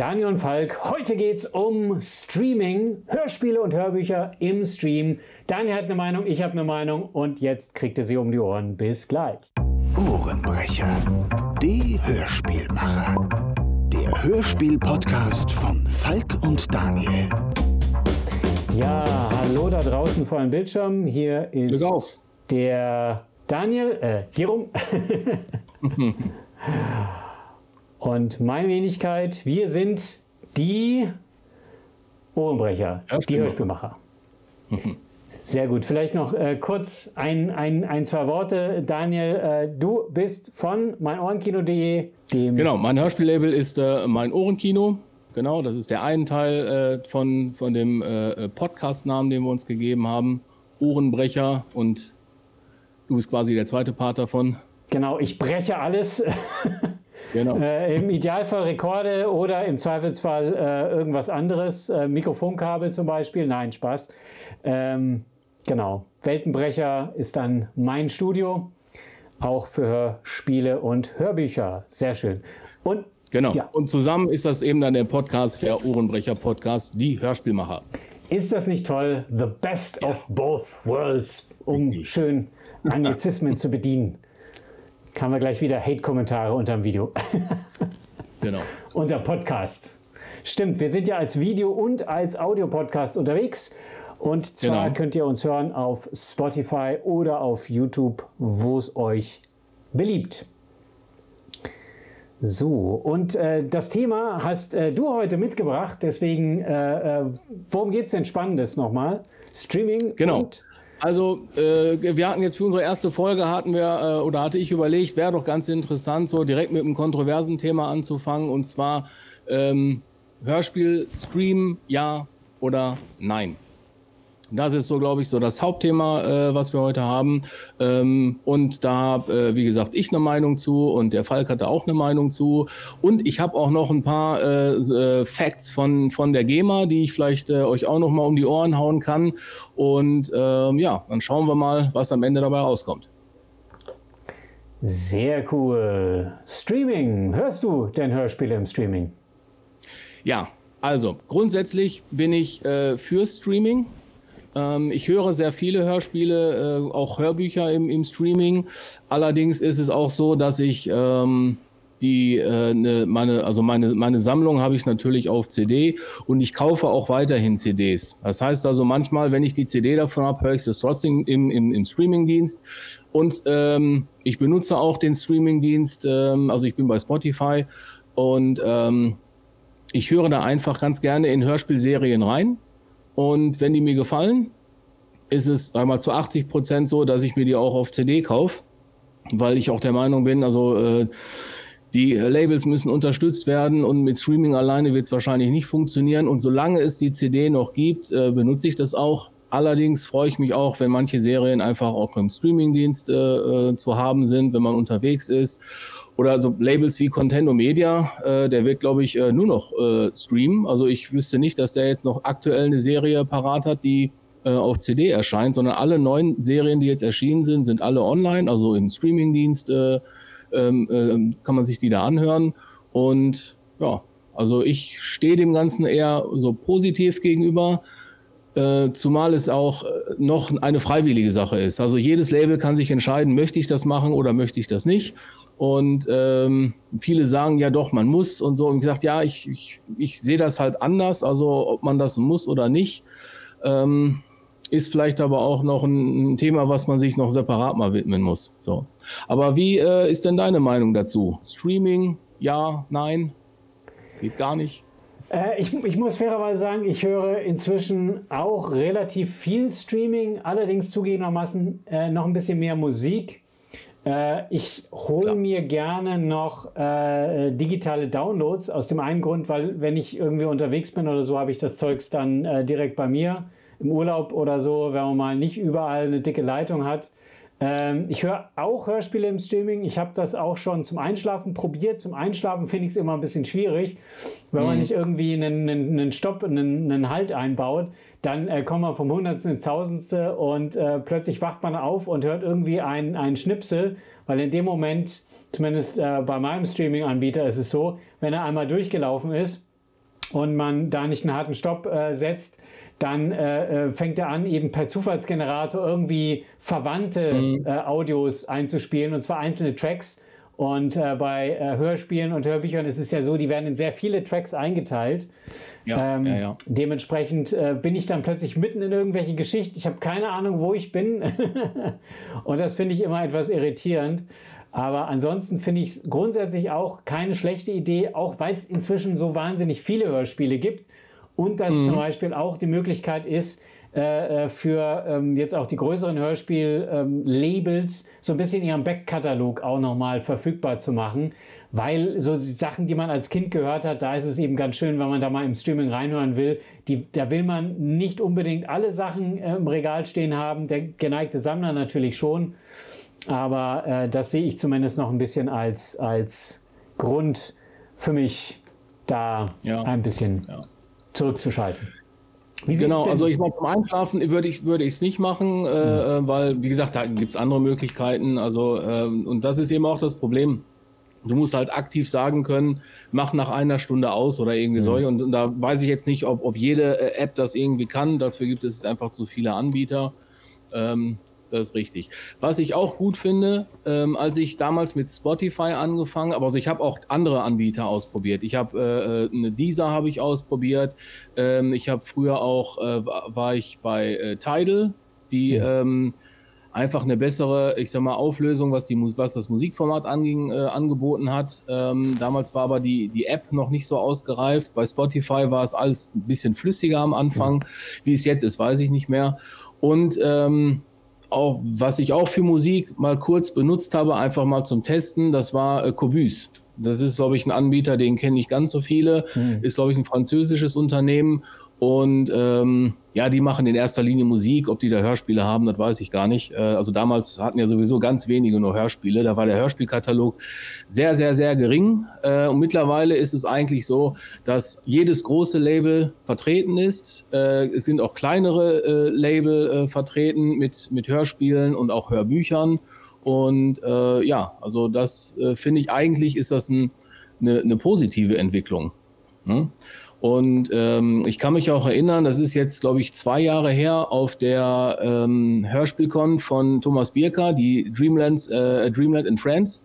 Daniel und Falk. Heute geht es um Streaming, Hörspiele und Hörbücher im Stream. Daniel hat eine Meinung, ich habe eine Meinung und jetzt kriegt ihr sie um die Ohren. Bis gleich. Ohrenbrecher, die Hörspielmacher. Der Hörspiel-Podcast von Falk und Daniel. Ja, hallo da draußen vor dem Bildschirm. Hier ist der Daniel, äh, hier rum. Und meine Wenigkeit, wir sind die Ohrenbrecher, die Hörspielmacher. Sehr gut. Vielleicht noch äh, kurz ein, ein, ein, zwei Worte. Daniel, äh, du bist von meinohrenkino.de. Genau, mein Hörspiellabel ist äh, mein Ohrenkino. Genau, das ist der eine Teil äh, von, von dem äh, Podcast-Namen, den wir uns gegeben haben. Ohrenbrecher und du bist quasi der zweite Part davon. Genau, ich breche alles. Genau. Äh, Im Idealfall Rekorde oder im Zweifelsfall äh, irgendwas anderes. Äh, Mikrofonkabel zum Beispiel. Nein, Spaß. Ähm, genau. Weltenbrecher ist dann mein Studio. Auch für Hörspiele und Hörbücher. Sehr schön. Und Genau. Ja. Und zusammen ist das eben dann der Podcast, der Ohrenbrecher Podcast, die Hörspielmacher. Ist das nicht toll? The best ja. of both worlds, um Richtig. schön Anglizismen zu bedienen haben wir gleich wieder Hate-Kommentare unter dem Video. genau. Unter Podcast. Stimmt, wir sind ja als Video- und als Audio-Podcast unterwegs. Und zwar genau. könnt ihr uns hören auf Spotify oder auf YouTube, wo es euch beliebt. So, und äh, das Thema hast äh, du heute mitgebracht, deswegen, äh, äh worum geht es denn Spannendes nochmal? Streaming genau. und also, äh, wir hatten jetzt für unsere erste Folge hatten wir äh, oder hatte ich überlegt, wäre doch ganz interessant, so direkt mit einem kontroversen Thema anzufangen und zwar ähm, Hörspiel, Stream, ja oder nein. Das ist so, glaube ich, so das Hauptthema, äh, was wir heute haben. Ähm, und da habe, äh, wie gesagt, ich eine Meinung zu und der Falk hatte auch eine Meinung zu. Und ich habe auch noch ein paar äh, äh, Facts von, von der GEMA, die ich vielleicht äh, euch auch noch mal um die Ohren hauen kann. Und ähm, ja, dann schauen wir mal, was am Ende dabei rauskommt. Sehr cool. Streaming. Hörst du denn Hörspiele im Streaming? Ja, also grundsätzlich bin ich äh, für Streaming. Ähm, ich höre sehr viele Hörspiele, äh, auch Hörbücher im, im, Streaming. Allerdings ist es auch so, dass ich ähm, die äh, ne, meine also meine meine Sammlung habe ich natürlich auf CD und ich kaufe auch weiterhin CDs. Das heißt also manchmal, wenn ich die CD davon habe, höre ich es trotzdem im, im, im Streamingdienst und ähm, ich benutze auch den Streamingdienst. Ähm, also ich bin bei Spotify und ähm, ich höre da einfach ganz gerne in Hörspielserien rein. Und wenn die mir gefallen, ist es einmal zu 80 Prozent so, dass ich mir die auch auf CD kaufe, weil ich auch der Meinung bin, also äh, die Labels müssen unterstützt werden und mit Streaming alleine wird es wahrscheinlich nicht funktionieren. Und solange es die CD noch gibt, äh, benutze ich das auch. Allerdings freue ich mich auch, wenn manche Serien einfach auch im Streamingdienst äh, äh zu haben sind, wenn man unterwegs ist oder so Labels wie Contendo Media, äh, der wird, glaube ich, äh, nur noch äh, streamen. Also ich wüsste nicht, dass der jetzt noch aktuell eine Serie parat hat, die auf CD erscheint, sondern alle neuen Serien, die jetzt erschienen sind, sind alle online, also im Streamingdienst äh, ähm, äh, kann man sich die da anhören. Und ja, also ich stehe dem Ganzen eher so positiv gegenüber. Äh, zumal es auch noch eine freiwillige Sache ist. Also jedes Label kann sich entscheiden, möchte ich das machen oder möchte ich das nicht. Und ähm, viele sagen ja doch, man muss und so. Und gesagt, ja, ich, ich, ich sehe das halt anders. Also ob man das muss oder nicht, ähm, ist vielleicht aber auch noch ein, ein, Thema, was man sich noch separat mal widmen muss. So. Aber wie äh, ist denn deine Meinung dazu? Streaming, ja, nein? Geht gar nicht? Äh, ich, ich, muss fairerweise sagen, ich höre inzwischen auch relativ viel Streaming, allerdings zugegebenermaßen äh, noch ein bisschen mehr Musik. Äh, ich hole mir gerne noch äh, digitale Downloads aus dem einen Grund, weil wenn ich irgendwie unterwegs bin oder so, habe ich das Zeugs dann äh, direkt bei mir im Urlaub oder so, wenn man mal nicht überall eine dicke Leitung hat. Ähm, ich höre auch Hörspiele im Streaming. Ich habe das auch schon zum Einschlafen probiert. Zum Einschlafen finde ich es immer ein bisschen schwierig, wenn mhm. man nicht irgendwie einen, einen, einen Stopp, einen, einen Halt einbaut dann äh, kommt man vom Hundertsten ins Tausendste und äh, plötzlich wacht man auf und hört irgendwie einen Schnipsel, weil in dem Moment, zumindest äh, bei meinem Streaming-Anbieter ist es so, wenn er einmal durchgelaufen ist, und man da nicht einen harten Stopp äh, setzt, dann äh, äh, fängt er an, eben per Zufallsgenerator irgendwie verwandte mhm. äh, Audios einzuspielen, und zwar einzelne Tracks. Und äh, bei äh, Hörspielen und Hörbüchern ist es ja so, die werden in sehr viele Tracks eingeteilt. Ja, ähm, ja, ja. Dementsprechend äh, bin ich dann plötzlich mitten in irgendwelche Geschichten. Ich habe keine Ahnung, wo ich bin. und das finde ich immer etwas irritierend. Aber ansonsten finde ich es grundsätzlich auch keine schlechte Idee, auch weil es inzwischen so wahnsinnig viele Hörspiele gibt und dass mhm. zum Beispiel auch die Möglichkeit ist, äh, äh, für ähm, jetzt auch die größeren Hörspiel-Labels ähm, so ein bisschen ihren Backkatalog auch nochmal verfügbar zu machen. Weil so Sachen, die man als Kind gehört hat, da ist es eben ganz schön, wenn man da mal im Streaming reinhören will. Die, da will man nicht unbedingt alle Sachen äh, im Regal stehen haben. Der geneigte Sammler natürlich schon. Aber äh, das sehe ich zumindest noch ein bisschen als, als Grund für mich, da ja. ein bisschen ja zurückzuschalten. Genau, also ich meine, zum Einschlafen würde ich es würde nicht machen, äh, mhm. weil, wie gesagt, da gibt es andere Möglichkeiten. Also, äh, und das ist eben auch das Problem. Du musst halt aktiv sagen können, mach nach einer Stunde aus oder irgendwie mhm. so. Und, und, da weiß ich jetzt nicht, ob, ob jede äh, App das irgendwie kann. Dafür gibt es einfach zu viele Anbieter. Ähm, das ist richtig. Was ich auch gut finde, ähm, als ich damals mit Spotify angefangen, aber also ich habe auch andere Anbieter ausprobiert. Ich habe äh, äh, eine Deezer habe ich ausprobiert. Ähm, ich habe früher auch äh, war ich bei äh, Tidal, die ja. ähm, einfach eine bessere, ich sag mal, Auflösung, was, die, was das Musikformat anging, äh, angeboten hat. Ähm, damals war aber die, die App noch nicht so ausgereift. Bei Spotify war es alles ein bisschen flüssiger am Anfang. Wie es jetzt ist, weiß ich nicht mehr. Und ähm, auch, was ich auch für Musik mal kurz benutzt habe, einfach mal zum Testen, das war äh, Cobus. Das ist, glaube ich, ein Anbieter, den kenne ich ganz so viele. Mhm. Ist, glaube ich, ein französisches Unternehmen. Und ähm, ja, die machen in erster Linie Musik. Ob die da Hörspiele haben, das weiß ich gar nicht. Äh, also damals hatten ja sowieso ganz wenige nur Hörspiele. Da war der Hörspielkatalog sehr, sehr, sehr gering. Äh, und mittlerweile ist es eigentlich so, dass jedes große Label vertreten ist. Äh, es sind auch kleinere äh, Label äh, vertreten mit, mit Hörspielen und auch Hörbüchern. Und äh, ja, also das finde ich eigentlich ist das ein, eine, eine positive Entwicklung. Hm? Und ähm, ich kann mich auch erinnern, das ist jetzt, glaube ich, zwei Jahre her auf der ähm, Hörspielcon von Thomas Bierker, die Dreamlands, äh, Dreamland in France.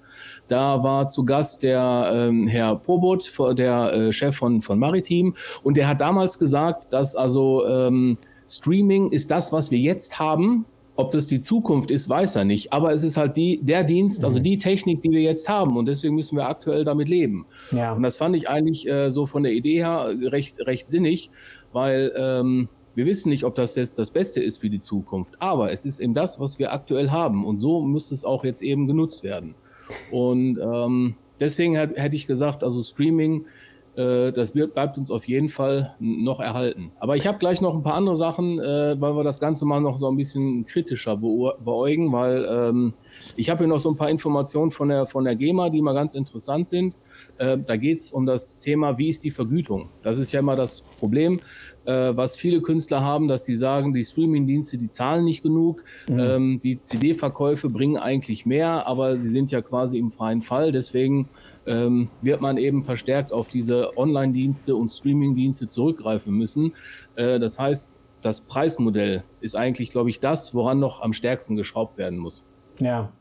Da war zu Gast der ähm, Herr Probot, der äh, Chef von, von Maritim. Und der hat damals gesagt, dass also ähm, Streaming ist das, was wir jetzt haben, ob das die Zukunft ist, weiß er nicht. Aber es ist halt die, der Dienst, also mhm. die Technik, die wir jetzt haben. Und deswegen müssen wir aktuell damit leben. Ja. Und das fand ich eigentlich äh, so von der Idee her recht, recht sinnig, weil ähm, wir wissen nicht, ob das jetzt das Beste ist für die Zukunft. Aber es ist eben das, was wir aktuell haben. Und so müsste es auch jetzt eben genutzt werden. Und ähm, deswegen hätte ich gesagt, also Streaming äh, das bleibt uns auf jeden Fall noch erhalten. Aber ich habe gleich noch ein paar andere Sachen, äh, weil wir das Ganze mal noch so ein bisschen kritischer beäugen, weil ähm, ich habe hier noch so ein paar Informationen von der, von der GEMA, die mal ganz interessant sind. Äh, da geht es um das Thema, wie ist die Vergütung? Das ist ja immer das Problem, äh, was viele Künstler haben, dass die sagen, die Streaming-Dienste, die zahlen nicht genug, mhm. ähm, die CD-Verkäufe bringen eigentlich mehr, aber sie sind ja quasi im freien Fall. Deswegen ähm, wird man eben verstärkt auf diese Online-Dienste und Streaming-Dienste zurückgreifen müssen. Äh, das heißt, das Preismodell ist eigentlich, glaube ich, das, woran noch am stärksten geschraubt werden muss. Ja,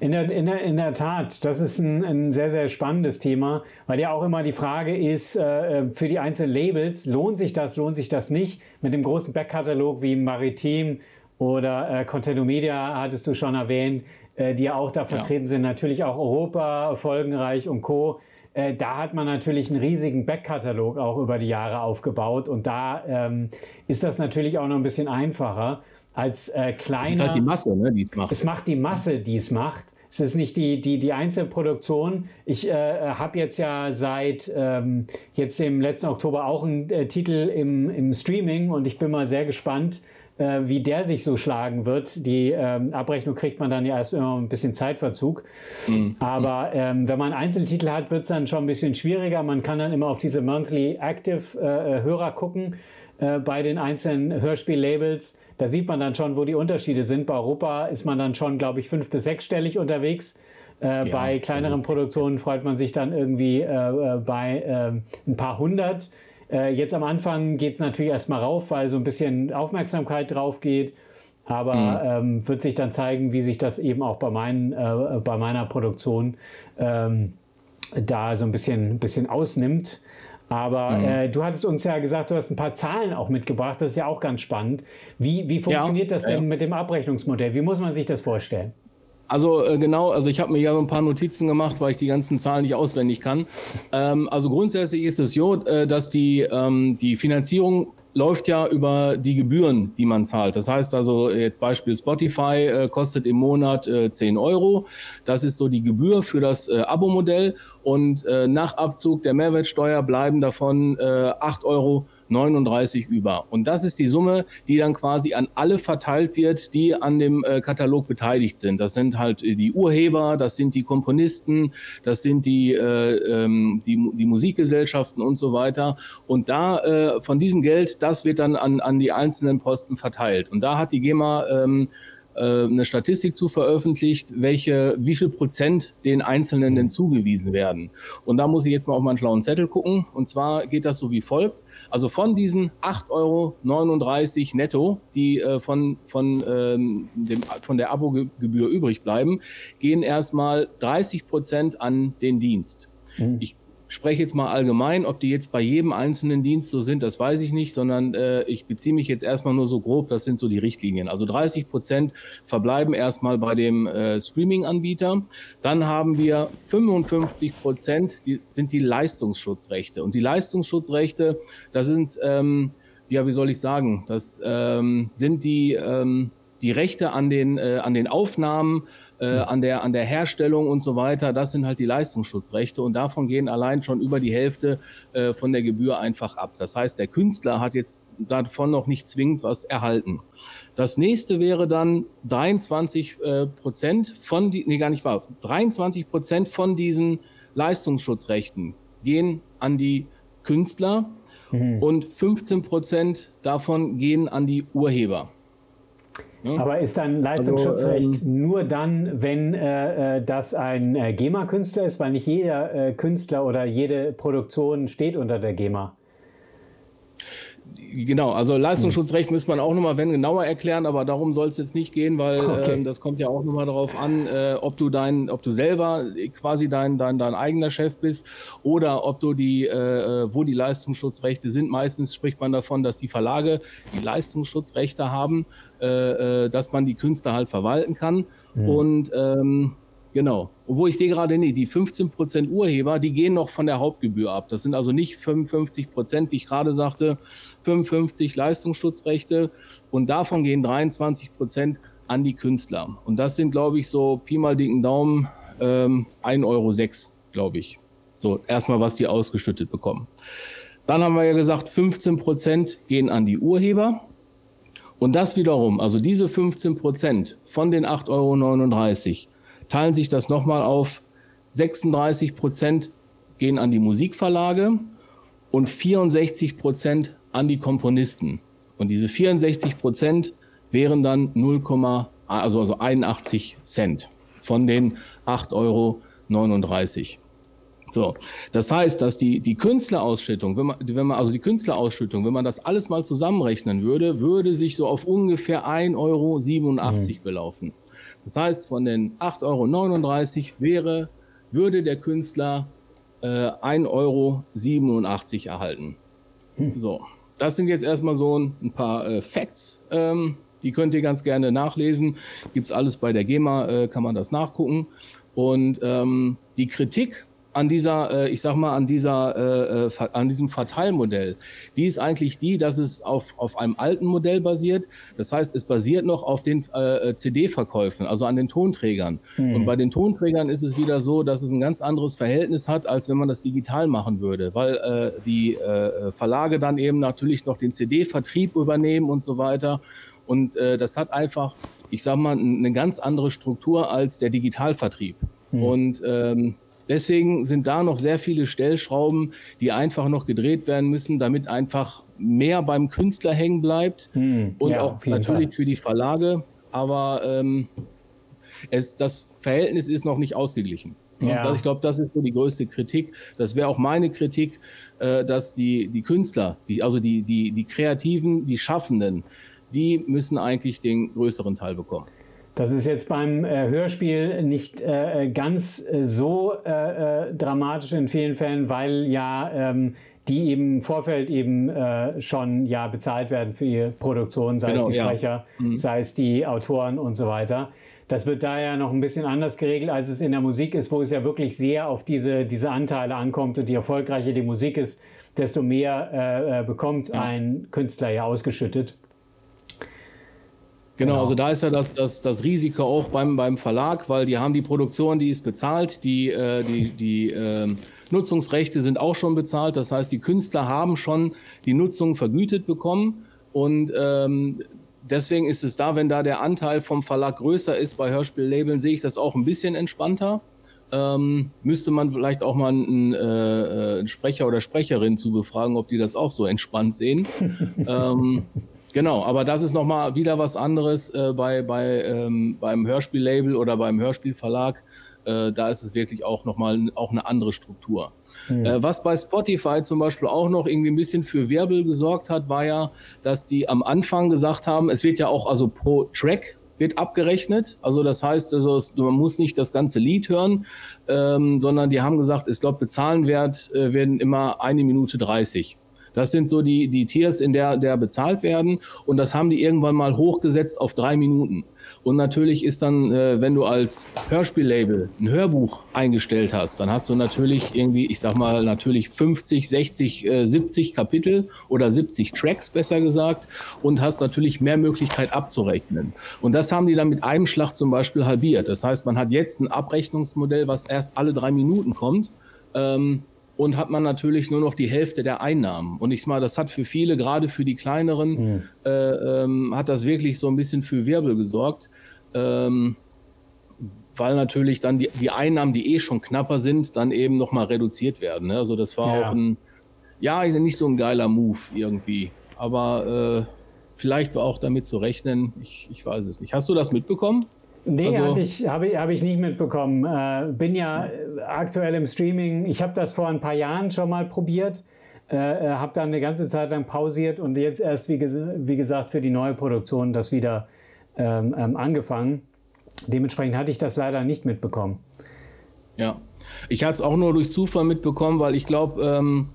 in der, in, der, in der Tat, das ist ein, ein sehr, sehr spannendes Thema, weil ja auch immer die Frage ist, äh, für die einzelnen Labels, lohnt sich das, lohnt sich das nicht? Mit dem großen Backkatalog wie Maritim oder äh, Contento Media hattest du schon erwähnt, äh, die ja auch da vertreten ja. sind, natürlich auch Europa, Folgenreich und Co. Äh, da hat man natürlich einen riesigen Backkatalog auch über die Jahre aufgebaut und da ähm, ist das natürlich auch noch ein bisschen einfacher als äh, kleiner. Es ist halt die Masse, ne, die es macht. Es macht die Masse, die es macht. Es ist nicht die, die, die Einzelproduktion. Ich äh, habe jetzt ja seit ähm, jetzt im letzten Oktober auch einen äh, Titel im, im Streaming und ich bin mal sehr gespannt, äh, wie der sich so schlagen wird. Die ähm, Abrechnung kriegt man dann ja erst immer ein bisschen Zeitverzug. Mhm. Aber ähm, wenn man Einzeltitel hat, wird es dann schon ein bisschen schwieriger. Man kann dann immer auf diese Monthly Active äh, Hörer gucken äh, bei den einzelnen Hörspiellabels. Da sieht man dann schon, wo die Unterschiede sind. Bei Europa ist man dann schon, glaube ich, fünf- bis sechsstellig unterwegs. Äh, ja, bei kleineren Produktionen freut man sich dann irgendwie äh, äh bei ein paar hundert. Äh, jetzt am Anfang geht es natürlich erstmal rauf, weil so ein bisschen Aufmerksamkeit drauf geht. Aber mhm. ähm, wird sich dann zeigen, wie sich das eben auch bei, meinen, äh, bei meiner Produktion ähm, da so ein bisschen, bisschen ausnimmt. Aber mhm. äh, du hattest uns ja gesagt, du hast ein paar Zahlen auch mitgebracht. Das ist ja auch ganz spannend. Wie, wie funktioniert ja, das denn ja. mit dem Abrechnungsmodell? Wie muss man sich das vorstellen? Also äh, genau, also ich habe mir ja so ein paar Notizen gemacht, weil ich die ganzen Zahlen nicht auswendig kann. Ähm, also grundsätzlich ist es so, äh, dass die, ähm, die Finanzierung läuft ja über die Gebühren, die man zahlt. Das heißt also, jetzt Beispiel Spotify äh, kostet im Monat äh, 10 Euro. Das ist so die Gebühr für das äh, Abo-Modell. Und äh, nach Abzug der Mehrwertsteuer bleiben davon äh, 8 Euro 39 über. Und das ist die Summe, die dann quasi an alle verteilt wird, die an dem äh, Katalog beteiligt sind. Das sind halt äh, die Urheber, das sind die Komponisten, das sind die, äh, ähm, die, die Musikgesellschaften und so weiter. Und da äh, von diesem Geld, das wird dann an, an die einzelnen Posten verteilt. Und da hat die GEMA ähm, äh, eine Statistik zu veröffentlicht, welche, wie viel Prozent den Einzelnen denn zugewiesen werden. Und da muss ich jetzt mal auf meinen schlauen Zettel gucken. Und zwar geht das so wie folgt. Also von diesen 8,39 Euro netto, die äh, von, von, ähm, dem, von der Abogebühr übrig bleiben, gehen erstmal 30 Prozent an den Dienst. Mhm. Ich spreche jetzt mal allgemein, ob die jetzt bei jedem einzelnen Dienst so sind, das weiß ich nicht, sondern äh, ich beziehe mich jetzt erstmal nur so grob, das sind so die Richtlinien. Also 30 Prozent verbleiben erstmal bei dem äh, Streaming-Anbieter. Dann haben wir 55 Prozent, die sind die Leistungsschutzrechte. Und die Leistungsschutzrechte, da sind, ähm, ja, wie soll ich sagen, das ähm, sind die, ähm, die Rechte an den, äh, an den Aufnahmen, äh, an, der, an der Herstellung und so weiter. Das sind halt die Leistungsschutzrechte und davon gehen allein schon über die Hälfte äh, von der Gebühr einfach ab. Das heißt, der Künstler hat jetzt davon noch nicht zwingend was erhalten. Das nächste wäre dann 23 äh, Prozent von, die, nee, gar nicht wahr, 23 Prozent von diesen Leistungsschutzrechten gehen an die Künstler mhm. und 15 Prozent davon gehen an die Urheber. Ne? Aber ist dann Leistungsschutzrecht also, ähm, nur dann, wenn äh, äh, das ein äh, GEMA-Künstler ist, weil nicht jeder äh, Künstler oder jede Produktion steht unter der GEMA? Genau, also Leistungsschutzrecht müsste man auch nochmal, wenn genauer erklären, aber darum soll es jetzt nicht gehen, weil okay. ähm, das kommt ja auch nochmal darauf an, äh, ob du dein, ob du selber quasi dein, dein, dein eigener Chef bist oder ob du die, äh, äh, wo die Leistungsschutzrechte sind. Meistens spricht man davon, dass die Verlage die Leistungsschutzrechte haben, äh, äh, dass man die Künstler halt verwalten kann. Mhm. Und ähm, Genau. Obwohl ich sehe gerade, nee, die 15% Urheber, die gehen noch von der Hauptgebühr ab. Das sind also nicht 55% wie ich gerade sagte, 55 Leistungsschutzrechte und davon gehen 23 Prozent an die Künstler. Und das sind, glaube ich, so Pi mal dicken Daumen ähm, 1,06 Euro, glaube ich. So, erstmal, was die ausgeschüttet bekommen. Dann haben wir ja gesagt, 15 Prozent gehen an die Urheber. Und das wiederum, also diese 15 Prozent von den 8,39 Euro, teilen sich das nochmal auf. 36 Prozent gehen an die Musikverlage und 64 Prozent an die Komponisten. Und diese 64 Prozent wären dann 0, also, also 81 Cent von den 8,39 Euro. So, das heißt, dass die, die Künstlerausschüttung, wenn man, wenn man, also die Künstlerausschüttung, wenn man das alles mal zusammenrechnen würde, würde sich so auf ungefähr 1,87 Euro mhm. belaufen. Das heißt, von den 8,39 Euro wäre, würde der Künstler äh, 1,87 Euro erhalten. Hm. So, das sind jetzt erstmal so ein, paar äh, Facts. Ähm, die könnt ihr ganz gerne nachlesen. Gibt es alles bei der GEMA, äh, kann man das nachgucken. Und ähm, die Kritik an dieser, äh, ich sag mal, an dieser, äh, äh an diesem Verteilmodell, die ist eigentlich die, dass es auf, auf einem alten Modell basiert. Das heißt, es basiert noch auf den äh, CD-Verkäufen, also an den Tonträgern. Mhm. Und bei den Tonträgern ist es wieder so, dass es ein ganz anderes Verhältnis hat, als wenn man das digital machen würde, weil äh, die äh, Verlage dann eben natürlich noch den CD-Vertrieb übernehmen und so weiter. Und äh, das hat einfach, ich sag mal, eine ganz andere Struktur als der Digitalvertrieb. Mhm. Und ähm, Deswegen sind da noch sehr viele Stellschrauben, die einfach noch gedreht werden müssen, damit einfach mehr beim Künstler hängen bleibt hm, und ja, auch natürlich Fall. für die Verlage. Aber ähm, es, das Verhältnis ist noch nicht ausgeglichen. Ja. Ich glaube, das ist so die größte Kritik. Das wäre auch meine Kritik, äh, dass die, die Künstler, die, also die, die, die Kreativen, die Schaffenden, die müssen eigentlich den größeren Teil bekommen. Das ist jetzt beim äh, Hörspiel nicht äh, ganz äh, so äh, äh, dramatisch in vielen Fällen, weil ja ähm, die eben im Vorfeld eben äh, schon ja bezahlt werden für ihre Produktion, sei genau, es die Sprecher, ja. mhm. sei es die Autoren und so weiter. Das wird daher noch ein bisschen anders geregelt, als es in der Musik ist, wo es ja wirklich sehr auf diese, diese Anteile ankommt und je erfolgreicher die Musik ist, desto mehr bekommt ja. ein Künstler ja ausgeschüttet. Genau, genau, also da ist ja das, das, das Risiko auch beim, beim Verlag, weil die haben die Produktion, die ist bezahlt, die, äh, die, die äh, Nutzungsrechte sind auch schon bezahlt. Das heißt, die Künstler haben schon die Nutzung vergütet bekommen. Und ähm, deswegen ist es da, wenn da der Anteil vom Verlag größer ist bei Hörspiellabeln, sehe ich das auch ein bisschen entspannter. Ähm, müsste man vielleicht auch mal einen, äh, äh einen, Sprecher oder Sprecherin zu befragen, ob die das auch so entspannt sehen. ähm, Genau, aber das ist nochmal wieder was anderes äh, bei, bei, ähm, beim Hörspiellabel oder beim Hörspielverlag. Äh, da ist es wirklich auch nochmal auch eine andere Struktur. Mhm. Äh, was bei Spotify zum Beispiel auch noch irgendwie ein bisschen für Wirbel gesorgt hat, war ja, dass die am Anfang gesagt haben, es wird ja auch also pro Track wird abgerechnet. Also das heißt, also es, man muss nicht das ganze Lied hören, ähm, sondern die haben gesagt, ich glaube, bezahlen wird, äh, werden immer eine Minute 30. Das sind so die, die Tiers, in der, der bezahlt werden. Und das haben die irgendwann mal hochgesetzt auf drei Minuten. Und natürlich ist dann, äh, wenn du als Hörspiellabel ein Hörbuch eingestellt hast, dann hast du natürlich irgendwie, ich sag mal, natürlich 50, 60, äh, 70 Kapitel oder 70 Tracks besser gesagt und hast natürlich mehr Möglichkeit abzurechnen. Und das haben die dann mit einem Schlag zum Beispiel halbiert. Das heißt, man hat jetzt ein Abrechnungsmodell, was erst alle drei Minuten kommt. Ähm, und hat man natürlich nur noch die Hälfte der Einnahmen. Und ich mal, das hat für viele, gerade für die kleineren, mhm. äh, ähm, hat das wirklich so ein bisschen für Wirbel gesorgt. Ähm, weil natürlich dann die, die Einnahmen, die eh schon knapper sind, dann eben nochmal reduziert werden. Ne? Also das war ja. auch ein, ja, nicht so ein geiler Move irgendwie. Aber äh, vielleicht war auch damit zu rechnen. Ich, ich weiß es nicht. Hast du das mitbekommen? Nee, also, habe ich, hab ich nicht mitbekommen. Äh, bin ja aktuell im Streaming. Ich habe das vor ein paar Jahren schon mal probiert. Äh, äh habe dann eine ganze Zeit lang pausiert und jetzt erst, wie, wie gesagt, für die neue Produktion das wieder ähm, ähm, angefangen. Dementsprechend hatte ich das leider nicht mitbekommen. Ja, ich hatte es auch nur durch Zufall mitbekommen, weil ich glaube, ähm,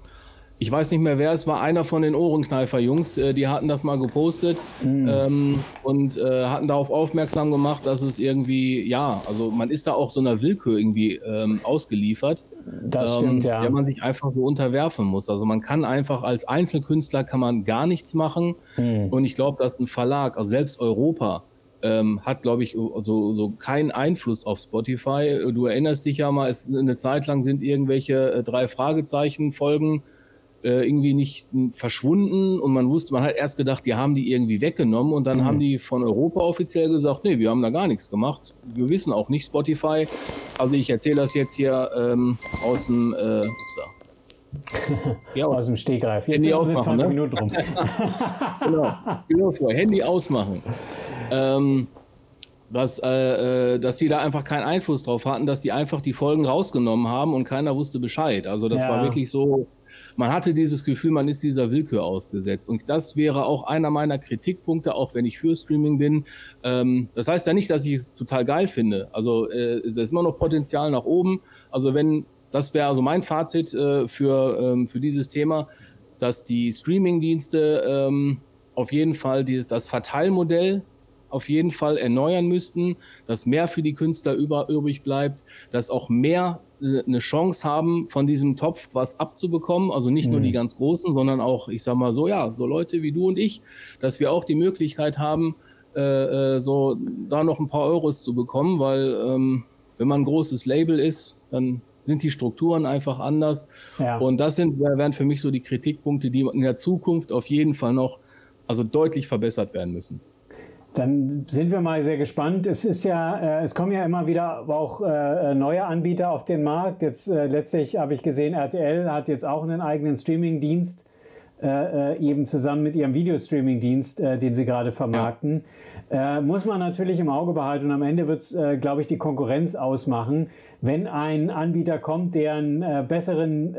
ich weiß nicht mehr wer es war, einer von den Ohrenkneifer-Jungs, äh, die hatten das mal gepostet mhm. ähm, und äh, hatten darauf aufmerksam gemacht, dass es irgendwie, ja, also man ist da auch so einer Willkür irgendwie ähm, ausgeliefert. Das ähm, stimmt, ja. Der man sich einfach so unterwerfen muss. Also man kann einfach als Einzelkünstler kann man gar nichts machen. Mhm. Und ich glaube, dass ein Verlag, also selbst Europa, ähm, hat, glaube ich, so, so keinen Einfluss auf Spotify. Du erinnerst dich ja mal, es, eine Zeit lang sind irgendwelche äh, drei Fragezeichen Folgen äh, irgendwie nicht verschwunden und man wusste, man hat erst gedacht, die haben die irgendwie weggenommen und dann mhm. haben die von Europa offiziell gesagt, nee, wir haben da gar nichts gemacht. Wir wissen auch nicht Spotify. Also ich erzähle das jetzt hier ähm, aus dem äh, ja, aus dem Stegreif. Jetzt Handy ausmachen, 20 ne? Minuten rum. genau, genau vor. Handy ausmachen. Ähm, dass, äh, äh, dass die da einfach keinen Einfluss drauf hatten, dass die einfach die Folgen rausgenommen haben und keiner wusste Bescheid. Also das ja. war wirklich so, man hatte dieses Gefühl, man ist dieser Willkür ausgesetzt. Und das wäre auch einer meiner Kritikpunkte, auch wenn ich für Streaming bin. Ähm, das heißt ja nicht, dass ich es total geil finde. Also äh, es ist immer noch Potenzial nach oben. Also wenn, das wäre also mein Fazit äh, für, ähm, für dieses Thema, dass die Streaming-Dienste ähm, auf jeden Fall die, das Verteilmodell auf jeden Fall erneuern müssten, dass mehr für die Künstler über, übrig bleibt, dass auch mehr eine Chance haben, von diesem Topf was abzubekommen. Also nicht nur die mhm. ganz Großen, sondern auch, ich sag mal so, ja, so Leute wie du und ich, dass wir auch die Möglichkeit haben, äh, äh, so da noch ein paar Euros zu bekommen, weil ähm, wenn man ein großes Label ist, dann sind die Strukturen einfach anders. Ja. Und das sind, wären für mich so die Kritikpunkte, die in der Zukunft auf jeden Fall noch also deutlich verbessert werden müssen. Dann sind wir mal sehr gespannt. Es ist ja, äh, es kommen ja immer wieder auch äh, neue Anbieter auf den Markt. Jetzt äh, letztlich habe ich gesehen, RTL hat jetzt auch einen eigenen Streaming-Dienst. äh, eben zusammen mit ihrem Videostreaming-Dienst, äh, den sie gerade vermarkten. Ja. Äh, muss man natürlich im Auge behalten und am Ende wird es, äh, glaube ich, die Konkurrenz ausmachen. Wenn ein Anbieter kommt, der einen äh, besseren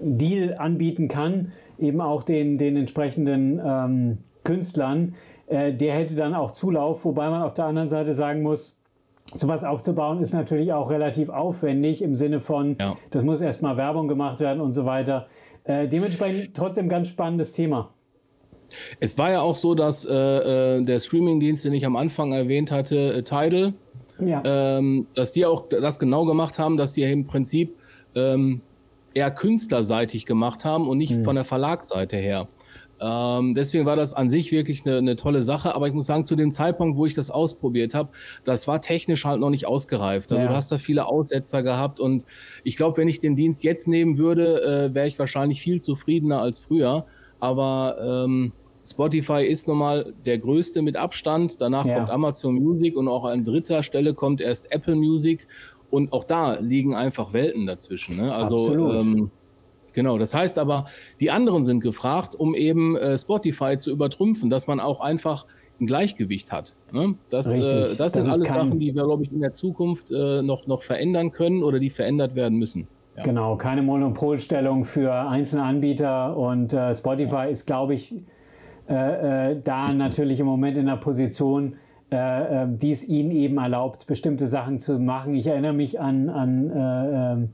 Deal anbieten kann, eben auch den, den entsprechenden ähm, Künstlern, der hätte dann auch Zulauf, wobei man auf der anderen Seite sagen muss, sowas aufzubauen ist natürlich auch relativ aufwendig im Sinne von, ja. das muss erstmal Werbung gemacht werden und so weiter. Äh, dementsprechend trotzdem ganz spannendes Thema. Es war ja auch so, dass äh, äh der Streamingdienst, den ich am Anfang erwähnt hatte, äh, Tidal, ja. ähm, dass die auch das genau gemacht haben, dass die im Prinzip ähm, eher künstlerseitig gemacht haben und nicht mhm. von der Verlagsseite her. Ähm, deswegen war das an sich wirklich eine, eine, tolle Sache. Aber ich muss sagen, zu dem Zeitpunkt, wo ich das ausprobiert habe, das war technisch halt noch nicht ausgereift. Also ja. du hast da viele Aussetzer gehabt und ich glaube, wenn ich den Dienst jetzt nehmen würde, äh, wäre ich wahrscheinlich viel zufriedener als früher. Aber ähm, Spotify ist nun mal der größte mit Abstand. Danach ja. kommt Amazon Music und auch an dritter Stelle kommt erst Apple Music. Und auch da liegen einfach Welten dazwischen. Ne? Also ähm, Genau, das heißt aber, die anderen sind gefragt, um eben äh, Spotify zu übertrümpfen, dass man auch einfach ein Gleichgewicht hat. Ne? Das, äh, das, sind alles Sachen, die wir, glaube ich, in der Zukunft äh, noch, noch verändern können oder die verändert werden müssen. Ja. Genau, keine Monopolstellung für einzelne Anbieter und äh, Spotify ja. ist, glaube ich, äh, äh, da natürlich im Moment in der Position, die es ihnen eben erlaubt, bestimmte Sachen zu machen. Ich erinnere mich an, an ähm,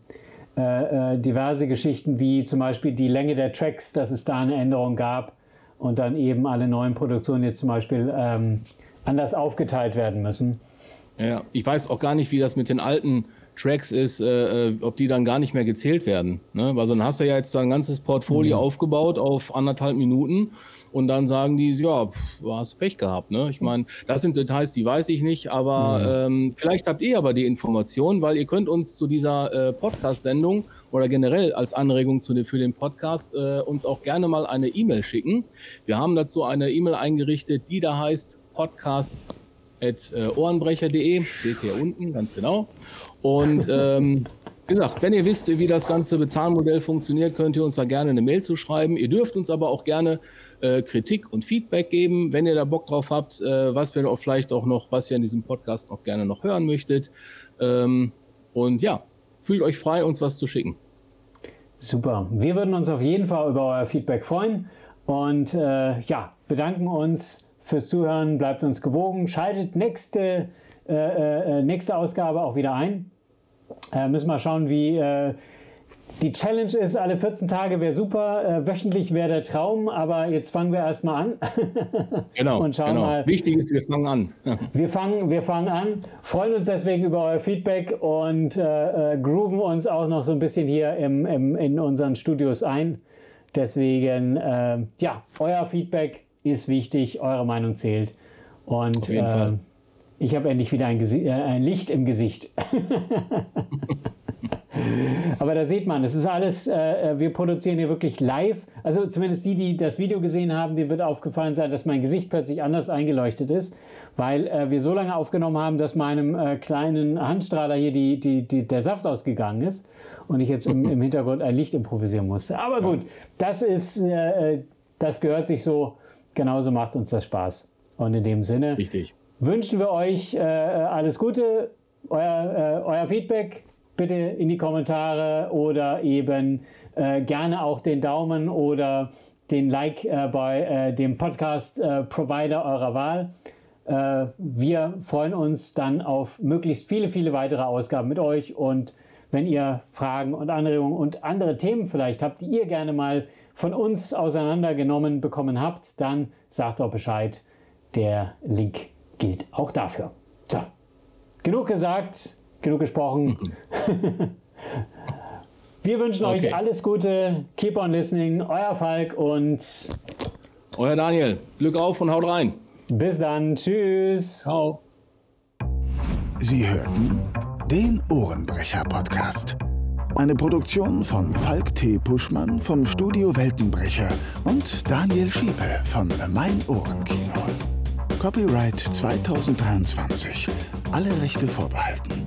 äh, äh, diverse Geschichten wie zum Beispiel die Länge der Tracks, dass es da eine Änderung gab und dann eben alle neuen Produktionen jetzt zum Beispiel ähm, anders aufgeteilt werden müssen. Ja, ich weiß auch gar nicht, wie das mit den alten Tracks ist, äh, äh ob die dann gar nicht mehr gezählt werden. Ne? Weil dann hast du ja jetzt ein ganzes Portfolio mhm. aufgebaut auf anderthalb Minuten und dann sagen die, ja, pff, du hast Pech gehabt. Ne? Ich meine, das sind Details, die weiß ich nicht, aber mhm. ähm, vielleicht habt ihr aber die Information, weil ihr könnt uns zu dieser äh, Podcast-Sendung oder generell als Anregung zu, für den Podcast äh, uns auch gerne mal eine E-Mail schicken. Wir haben dazu eine E-Mail eingerichtet, die da heißt podcast at äh, ohrenbrecher.de, steht hier unten, ganz genau. Und ähm, wie gesagt, wenn ihr wisst, wie das ganze Bezahlmodell funktioniert, könnt ihr uns da gerne eine Mail zu schreiben. Ihr dürft uns aber auch gerne äh, Kritik und Feedback geben, wenn ihr da Bock drauf habt, äh, was wir auch vielleicht auch noch, was ihr in diesem Podcast auch gerne noch hören möchtet. Ähm, und ja, fühlt euch frei, uns was zu schicken. Super. Wir würden uns auf jeden Fall über euer Feedback freuen und äh, ja, bedanken uns fürs Zuhören. Bleibt uns gewogen. Schaltet nächste, äh, äh, nächste Ausgabe auch wieder ein. Müssen wir schauen, wie die Challenge ist, alle 14 Tage wäre super, äh, wöchentlich wäre der Traum, aber jetzt fangen wir erstmal an. genau. Und schauen genau. mal. Wichtig ist, wir fangen an. wir, fangen, wir fangen an, freuen uns deswegen über euer Feedback und äh, äh, grooven uns auch noch so ein bisschen hier im, im in unseren Studios ein. Deswegen, äh, ja, euer Feedback ist wichtig, eure Meinung zählt. Und Auf jeden Fall. Äh, ich habe endlich wieder ein, ein Licht im Gesicht. Aber da sieht man, es ist alles, äh, wir produzieren hier wirklich live. Also zumindest die, die das Video gesehen haben, dir wird aufgefallen sein, dass mein Gesicht plötzlich anders eingeleuchtet ist, weil äh, wir so lange aufgenommen haben, dass meinem äh, kleinen Handstrahler hier die, die, die, der Saft ausgegangen ist und ich jetzt im, im Hintergrund ein Licht improvisieren musste. Aber gut, das ist, äh, äh, das gehört sich so. Genauso macht uns das Spaß. Und in dem Sinne Richtig. wünschen wir euch äh, alles Gute, euer, euer Feedback bitte in die Kommentare oder eben äh, gerne auch den Daumen oder den Like äh, bei äh, dem Podcast-Provider äh, eurer Wahl. Äh, wir freuen uns dann auf möglichst viele, viele weitere Ausgaben mit euch und wenn ihr Fragen und Anregungen und andere Themen vielleicht habt, die ihr gerne mal von uns auseinandergenommen bekommen habt, dann sagt doch Bescheid. Der Link gilt auch dafür. So, genug gesagt genug gesprochen. Wir wünschen okay. euch alles Gute. Keep on listening. Euer Falk und euer Daniel. Glück auf und haut rein. Bis dann. Tschüss. Ciao. Sie hörten den Ohrenbrecher-Podcast. Eine Produktion von Falk T. Puschmann vom Studio Weltenbrecher und Daniel Schiepe von Mein Ohrenkino. Copyright 2023. Alle Rechte vorbehalten.